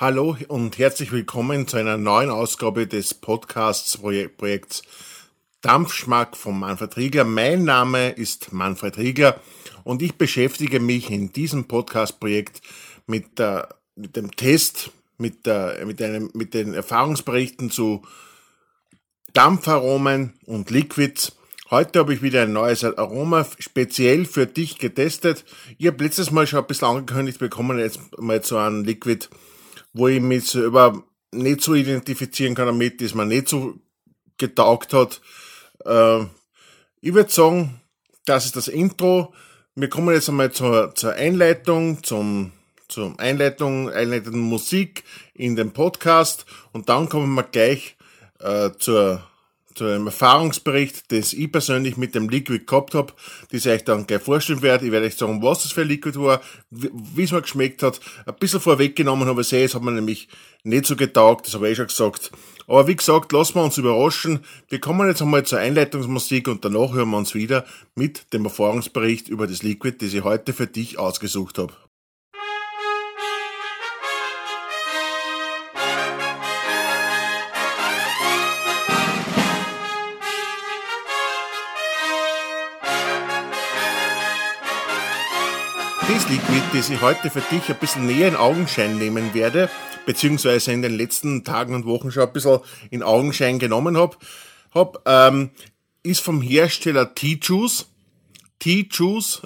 Hallo und herzlich willkommen zu einer neuen Ausgabe des Podcasts Projekts Dampfschmack von Manfred Rieger. Mein Name ist Manfred Rieger und ich beschäftige mich in diesem Podcast-Projekt mit, der, mit dem Test, mit, der, mit, einem, mit den Erfahrungsberichten zu Dampfaromen und Liquids. Heute habe ich wieder ein neues Aroma speziell für dich getestet. Ich habe letztes Mal schon ein bisschen angekündigt bekommen, jetzt mal so ein Liquid, wo ich mich selber nicht so identifizieren kann damit, das mir nicht so getaugt hat. Äh, ich würde sagen, das ist das Intro. Wir kommen jetzt einmal zur, zur Einleitung, zum, zur Einleitung, einleitenden Musik in den Podcast und dann kommen wir gleich äh, zur zu einem Erfahrungsbericht, das ich persönlich mit dem Liquid gehabt habe, das ich euch dann gleich vorstellen werde. Ich werde euch sagen, was das für ein Liquid war, wie es mir geschmeckt hat. Ein bisschen vorweggenommen habe ich sehe, es hat mir nämlich nicht so getaugt, das habe ich eh schon gesagt. Aber wie gesagt, lassen wir uns überraschen. Wir kommen jetzt einmal zur Einleitungsmusik und danach hören wir uns wieder mit dem Erfahrungsbericht über das Liquid, das ich heute für dich ausgesucht habe. Das ich heute für dich ein bisschen näher in Augenschein nehmen werde, beziehungsweise in den letzten Tagen und Wochen schon ein bisschen in Augenschein genommen habe, hab, ähm, ist vom Hersteller T-Juice. T-Juice,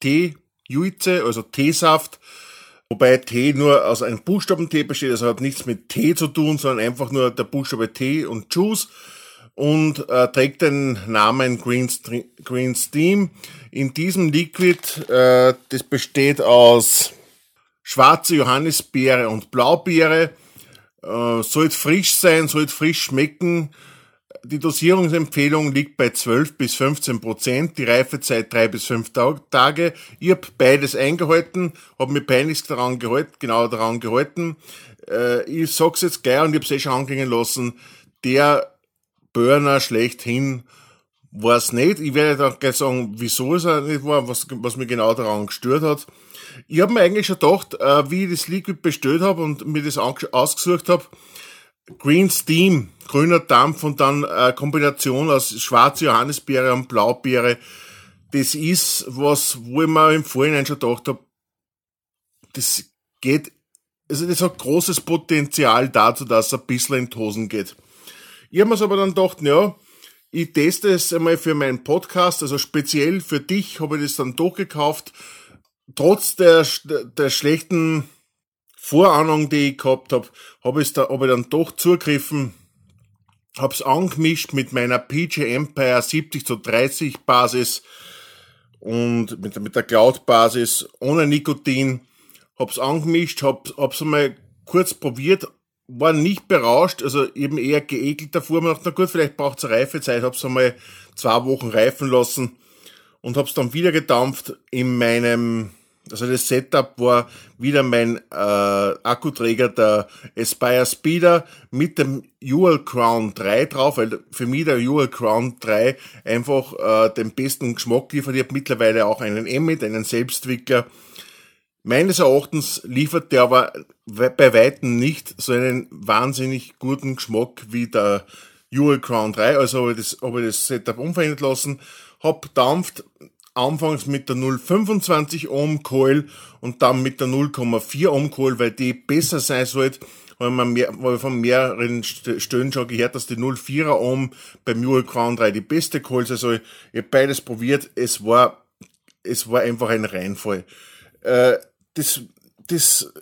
T-Juice, also Teesaft, wobei Tee nur aus einem Buchstaben T besteht, also hat nichts mit Tee zu tun, sondern einfach nur der Buchstabe T und Juice und äh, trägt den Namen Green, Green Steam. In diesem Liquid, äh, das besteht aus schwarze Johannisbeere und Blaubeere, äh, sollte frisch sein, sollte frisch schmecken. Die Dosierungsempfehlung liegt bei 12 bis 15 Prozent, die Reifezeit 3 bis 5 Tage. Ich habe beides eingehalten, habe mir peinlich daran gehalten, genau daran gehalten. Äh, ich sag's jetzt gleich und ich habe es eh schon anklingen lassen, der Burner schlechthin war es nicht. Ich werde dann gleich sagen, wieso es nicht war, was, was mir genau daran gestört hat. Ich habe mir eigentlich schon gedacht, äh, wie ich das Liquid bestellt habe und mir das ausgesucht habe, Green Steam, grüner Dampf und dann äh, Kombination aus schwarze Johannisbeere und Blaubeere, das ist was, wo ich mir im Vorhinein schon gedacht habe, das geht, also das hat großes Potenzial dazu, dass es ein bisschen in die Hosen geht. Ich habe mir aber dann gedacht, ja, ich teste es einmal für meinen Podcast, also speziell für dich habe ich das dann doch gekauft. Trotz der, der schlechten Vorahnung, die ich gehabt habe, habe ich, da, hab ich dann doch zugegriffen, habe es angemischt mit meiner PG Empire 70 zu 30 Basis und mit, mit der Cloud Basis ohne Nikotin, habe es angemischt, habe es einmal kurz probiert, war nicht berauscht, also eben eher geekelt davor. Man dachte, na gut, vielleicht braucht es Reifezeit. Hab's einmal zwei Wochen reifen lassen und hab's dann wieder gedampft in meinem, also das Setup war wieder mein äh, Akkuträger, der Aspire Speeder mit dem Ual Crown 3 drauf, weil für mich der Ual Crown 3 einfach äh, den besten Geschmack liefert. Ich habe mittlerweile auch einen Emmet, einen Selbstwickler Meines Erachtens liefert der aber bei Weitem nicht so einen wahnsinnig guten Geschmack wie der Ural Crown 3. Also habe ich das, habe ich das Setup umverändert lassen, hab dampft anfangs mit der 0,25 Ohm Coil und dann mit der 0,4 Ohm Coil, weil die besser sein sollte, weil man mehr, weil ich von mehreren Stellen schon gehört, dass die 0,4er Ohm beim Ural Crown 3 die beste Coil ist. Also ich habe beides probiert, es war, es war einfach ein Reinfall. Äh, das, das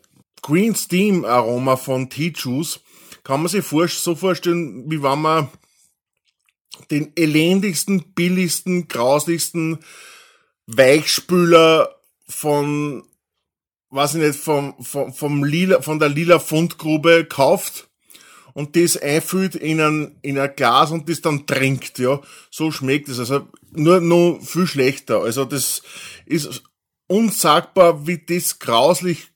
Green Steam Aroma von T-Juice kann man sich so vorstellen, wie wenn man den elendigsten, billigsten, grauslichsten Weichspüler von, weiß ich nicht, vom, vom, vom lila, von der lila Fundgrube kauft und das einfüllt in ein, in ein Glas und das dann trinkt, ja. So schmeckt es. Also nur, nur viel schlechter. Also das ist unsagbar, wie das grauslich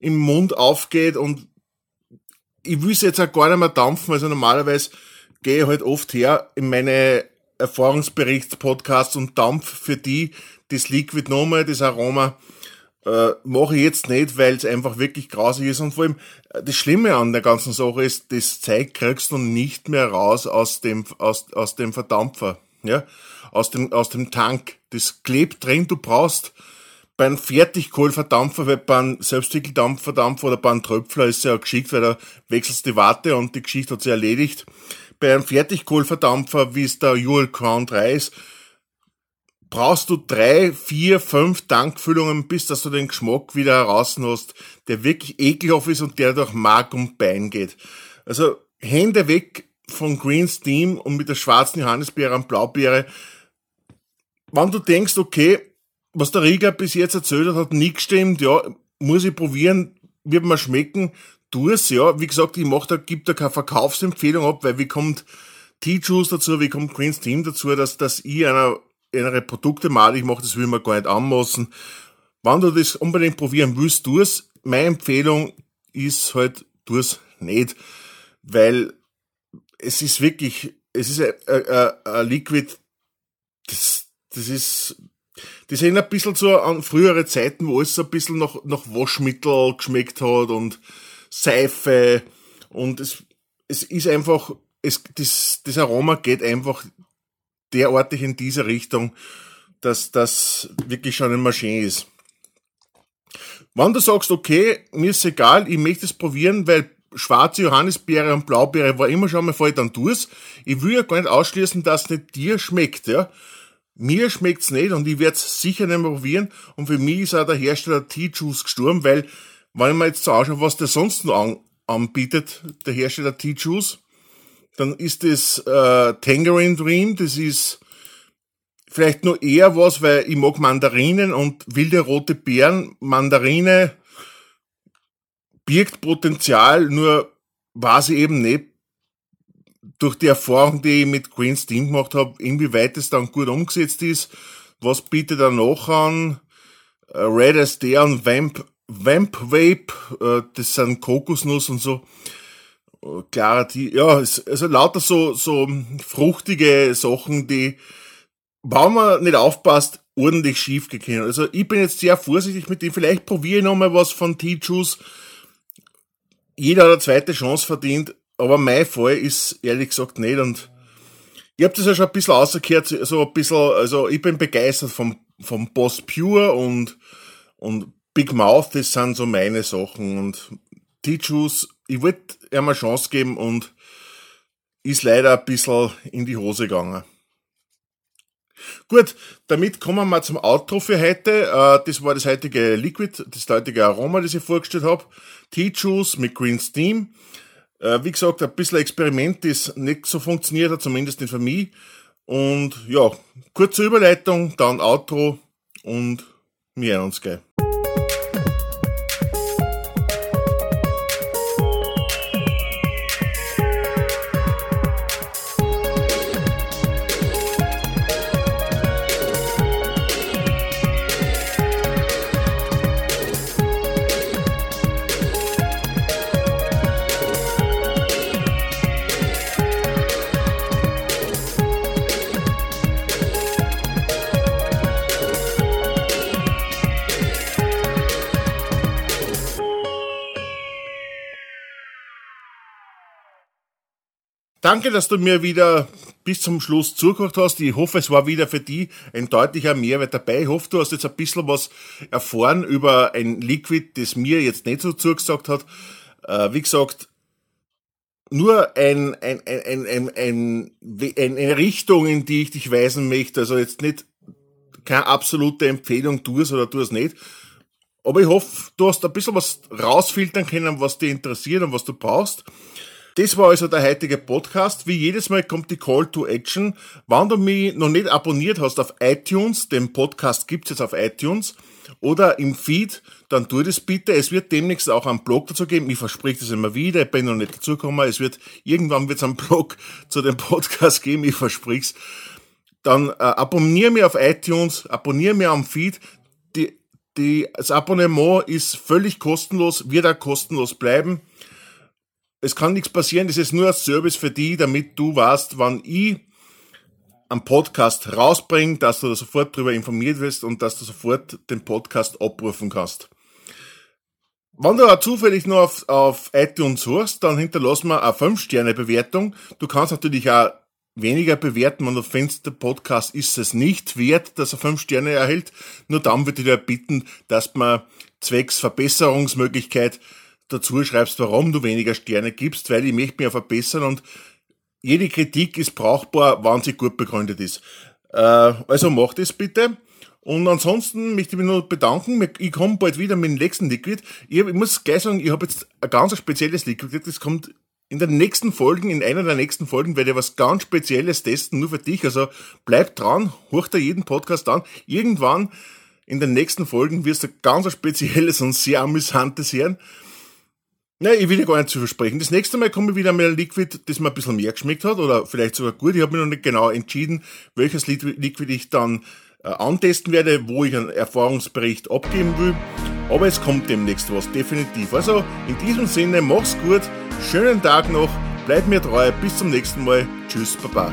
im Mund aufgeht und ich will es jetzt auch gar nicht mehr dampfen, also normalerweise gehe ich halt oft her in meine Erfahrungsberichtspodcasts und dampf für die das Liquid nochmal, das Aroma. äh, mache ich jetzt nicht, weil es einfach wirklich grausig ist. Und vor allem, äh, das Schlimme an der ganzen Sache ist, das Zeug kriegst du nicht mehr raus aus dem, aus, aus dem Verdampfer, ja, aus dem, aus dem Tank. Das klebt drin, du brauchst beim Fertigkohlverdampfer, weil beim Selbstwickeldampfverdampfer oder beim Tröpfler ist ja geschickt, weil da wechselst die Warte und die Geschichte hat sich erledigt. Bei einem Fertigkohlverdampfer, wie es der Juul Crown 3 ist, brauchst du drei, vier, fünf Tankfüllungen, bis dass du den Geschmack wieder heraus hast, der wirklich ekelhaft ist und der durch Mark und Bein geht. Also Hände weg von Green Steam und mit der schwarzen Johannisbeere und Blaubeere. Wenn du denkst, okay, was der Rieger bis jetzt erzählt hat, hat nie gestimmt, ja, muss ich probieren, wird mir schmecken, tu es, ja. Wie gesagt, ich mach da, gib da keine Verkaufsempfehlung ab, weil wie kommt T-Juice dazu, wie kommt Green Steam dazu, dass, dass ich einer innere Produkte malig mache, das will man gar nicht anmaßen. Wenn du das unbedingt probieren willst, tu es. Meine Empfehlung ist halt, tu es nicht, weil es ist wirklich, es ist ein Liquid, das, das ist, das erinnert ein bisschen so an frühere Zeiten, wo es ein bisschen noch, noch Waschmittel geschmeckt hat und Seife und es, es ist einfach, es, das, das Aroma geht einfach derartig in diese Richtung, dass das wirklich schon eine Maschine ist. Wenn du sagst, okay, mir ist egal, ich möchte es probieren, weil schwarze Johannisbeere und Blaubeere war immer schon mal voll, dann es. Ich will ja gar nicht ausschließen, dass es nicht dir schmeckt, ja. Mir schmeckt's nicht und ich werde es sicher nicht mehr probieren. Und für mich ist auch der Hersteller T-Juice gestorben, weil, wenn ich mir jetzt so anschaue, was der sonst noch an, anbietet, der Hersteller T-Juice, dann ist das äh, Tangerine Dream, das ist vielleicht nur eher was, weil ich mag Mandarinen und wilde rote Beeren. Mandarine birgt Potenzial, nur weiß ich eben nicht durch die Erfahrung, die ich mit Green Steam gemacht habe, inwieweit es dann gut umgesetzt ist. Was bietet er noch an? Äh, Red as Day und Vamp, Vamp Vape, äh, das sind Kokosnuss und so. Klar, die, ja, also lauter so, so fruchtige Sachen, die, wenn man nicht aufpasst, ordentlich schief gehen. Also ich bin jetzt sehr vorsichtig mit dem. Vielleicht probiere ich nochmal was von T-Juice. Jeder hat eine zweite Chance verdient, aber mein Fall ist ehrlich gesagt nicht. Und ich habe das ja schon ein bisschen ausgekehrt, so ein bisschen, also ich bin begeistert vom, vom Boss Pure und, und Big Mouth, das sind so meine Sachen. Und T-Juice ich wollte ihm eine Chance geben und ist leider ein bisschen in die Hose gegangen. Gut, damit kommen wir zum Outro für heute. Äh, das war das heutige Liquid, das heutige Aroma, das ich vorgestellt habe. Tea-Juice mit Green Steam. Äh, wie gesagt, ein bisschen Experiment, das nicht so funktioniert hat, zumindest nicht für mich. Und ja, kurze Überleitung, dann Outro und wir hören uns gleich. Danke, dass du mir wieder bis zum Schluss zugehört hast. Ich hoffe, es war wieder für dich ein deutlicher Mehrwert dabei. Ich hoffe, du hast jetzt ein bisschen was erfahren über ein Liquid, das mir jetzt nicht so zugesagt hat. Äh, wie gesagt, nur ein, ein, ein, ein, ein, eine Richtung, in die ich dich weisen möchte. Also jetzt nicht keine absolute Empfehlung, tu es oder tu es nicht. Aber ich hoffe, du hast ein bisschen was rausfiltern können, was dich interessiert und was du brauchst. Das war also der heutige Podcast. Wie jedes Mal kommt die Call to Action. Wenn du mich noch nicht abonniert hast auf iTunes, den Podcast gibt's jetzt auf iTunes, oder im Feed, dann tu das bitte. Es wird demnächst auch einen Blog dazu geben. Ich verspreche das immer wieder. Ich bin noch nicht dazugekommen. Es wird, irgendwann wird es einen Blog zu dem Podcast geben. Ich verspreche es. Dann äh, abonniere mich auf iTunes, abonniere mich am Feed. Die, die, das Abonnement ist völlig kostenlos, wird auch kostenlos bleiben es kann nichts passieren, das ist nur ein Service für dich, damit du weißt, wann ich einen Podcast rausbringe, dass du da sofort darüber informiert wirst und dass du sofort den Podcast abrufen kannst. Wenn du auch zufällig nur auf, auf iTunes suchst, dann hinterlass mir eine 5-Sterne-Bewertung. Du kannst natürlich auch weniger bewerten, wenn du findest, der Podcast ist es nicht wert, dass er 5 Sterne erhält. Nur dann würde ich dir bitten, dass man zwecks Verbesserungsmöglichkeit dazu schreibst, warum du weniger Sterne gibst, weil ich möchte mich ja verbessern und jede Kritik ist brauchbar, wenn sie gut begründet ist. Äh, also mach das bitte. Und ansonsten möchte ich mich nur bedanken. Ich komme bald wieder mit dem nächsten Liquid. Ich, hab, ich muss gleich sagen, ich habe jetzt ein ganz spezielles Liquid. Das kommt in den nächsten Folgen, in einer der nächsten Folgen werde ich was ganz Spezielles testen, nur für dich. Also bleib dran, hoch da jeden Podcast an. Irgendwann in den nächsten Folgen wirst du ganz spezielles und sehr amüsantes hören. Nein, ich will dir gar nicht zu versprechen. Das nächste Mal komme ich wieder mit einem Liquid, das mir ein bisschen mehr geschmeckt hat oder vielleicht sogar gut. Ich habe mich noch nicht genau entschieden, welches Liquid ich dann äh, antesten werde, wo ich einen Erfahrungsbericht abgeben will. Aber es kommt demnächst was, definitiv. Also in diesem Sinne, mach's gut, schönen Tag noch, bleib mir treu, bis zum nächsten Mal. Tschüss, Baba.